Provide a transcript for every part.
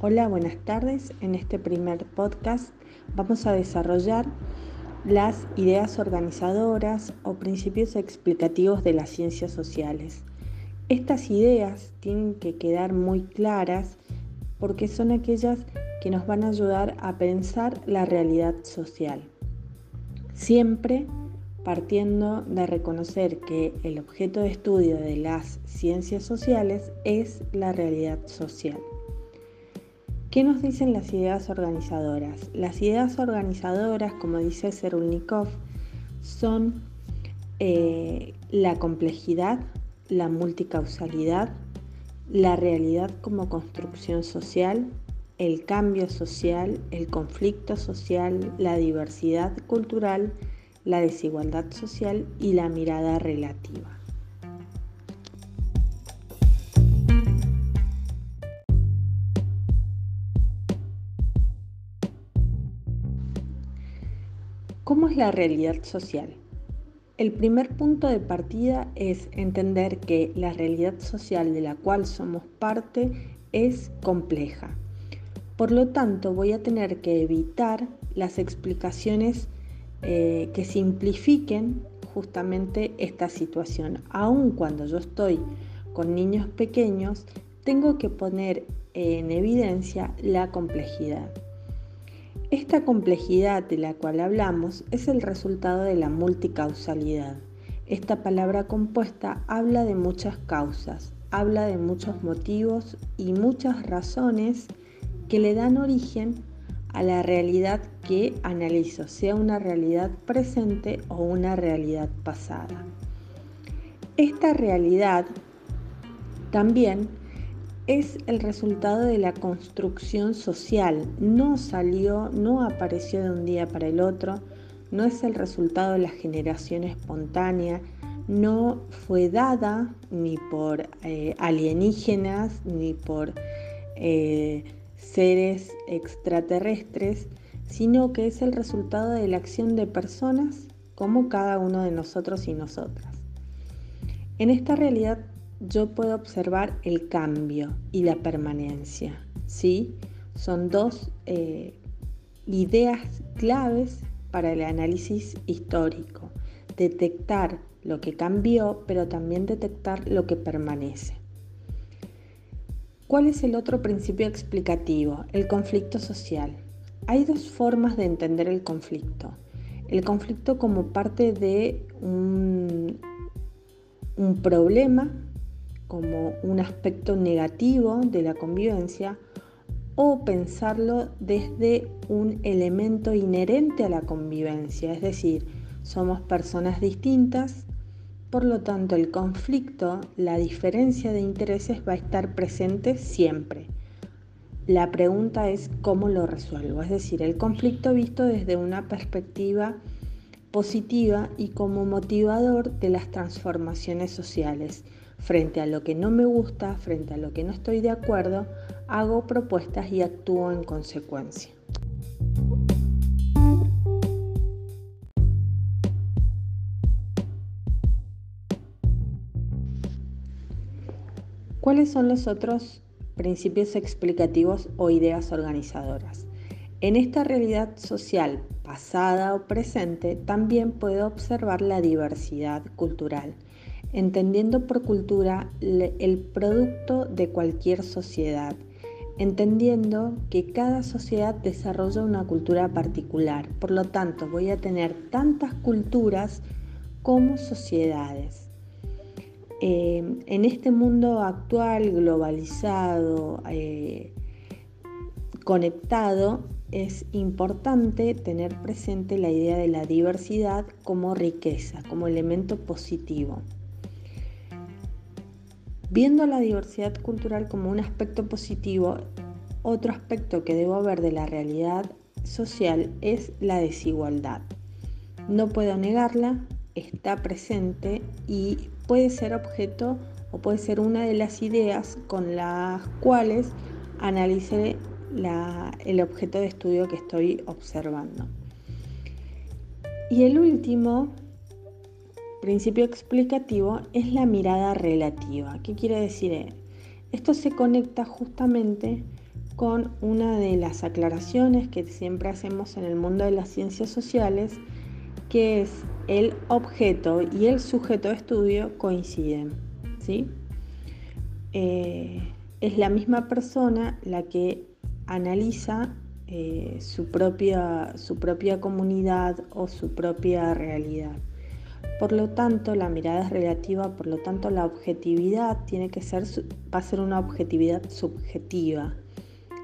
Hola, buenas tardes. En este primer podcast vamos a desarrollar las ideas organizadoras o principios explicativos de las ciencias sociales. Estas ideas tienen que quedar muy claras porque son aquellas que nos van a ayudar a pensar la realidad social. Siempre partiendo de reconocer que el objeto de estudio de las ciencias sociales es la realidad social. ¿Qué nos dicen las ideas organizadoras? Las ideas organizadoras, como dice Serulnikov, son eh, la complejidad, la multicausalidad, la realidad como construcción social, el cambio social, el conflicto social, la diversidad cultural, la desigualdad social y la mirada relativa. ¿Cómo es la realidad social? El primer punto de partida es entender que la realidad social de la cual somos parte es compleja. Por lo tanto, voy a tener que evitar las explicaciones eh, que simplifiquen justamente esta situación. Aun cuando yo estoy con niños pequeños, tengo que poner en evidencia la complejidad. Esta complejidad de la cual hablamos es el resultado de la multicausalidad. Esta palabra compuesta habla de muchas causas, habla de muchos motivos y muchas razones que le dan origen a la realidad que analizo, sea una realidad presente o una realidad pasada. Esta realidad también es el resultado de la construcción social, no salió, no apareció de un día para el otro, no es el resultado de la generación espontánea, no fue dada ni por eh, alienígenas ni por eh, seres extraterrestres, sino que es el resultado de la acción de personas como cada uno de nosotros y nosotras. En esta realidad yo puedo observar el cambio y la permanencia. ¿sí? Son dos eh, ideas claves para el análisis histórico. Detectar lo que cambió, pero también detectar lo que permanece. ¿Cuál es el otro principio explicativo? El conflicto social. Hay dos formas de entender el conflicto. El conflicto como parte de un, problema, como un aspecto negativo de la convivencia, o pensarlo desde un elemento inherente a la convivencia, es decir, somos personas distintas, por lo tanto, el conflicto, la diferencia de intereses va a estar presente siempre. La pregunta es cómo lo resuelvo, es decir, el conflicto visto desde una perspectiva positiva y como motivador de las transformaciones sociales. Frente a lo que no me gusta, frente a lo que no estoy de acuerdo, hago propuestas y actúo en consecuencia. ¿Cuáles son los otros principios explicativos o ideas organizadoras? En esta realidad social pasada o presente también puedo observar la diversidad cultural, entendiendo por cultura el producto de cualquier sociedad, entendiendo que cada sociedad desarrolla una cultura particular, por lo tanto voy a tener tantas culturas como sociedades. Eh, en este mundo actual, globalizado, eh, conectado, es importante tener presente la idea de la diversidad como riqueza, como elemento positivo. Viendo la diversidad cultural como un aspecto positivo, otro aspecto que debo ver de la realidad social es la desigualdad. No puedo negarla, está presente y puede ser objeto o puede ser una de las ideas con las cuales analice el objeto de estudio que estoy observando. Y el último principio explicativo es la mirada relativa. ¿Qué quiere decir? Esto se conecta justamente con una de las aclaraciones que siempre hacemos en el mundo de las ciencias sociales, que es el objeto y el sujeto de estudio coinciden. Eh, es la misma persona la que analiza eh, su propia comunidad o su propia realidad. Por lo tanto, la mirada es relativa, por lo tanto, la objetividad tiene que ser, va a ser una objetividad subjetiva,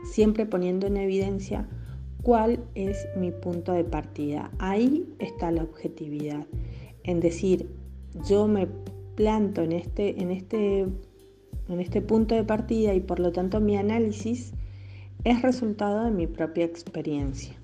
siempre poniendo en evidencia cuál es mi punto de partida. Ahí está la objetividad. En decir, yo me planto en este, en este, en este punto de partida y por lo tanto mi análisis es resultado de mi propia experiencia.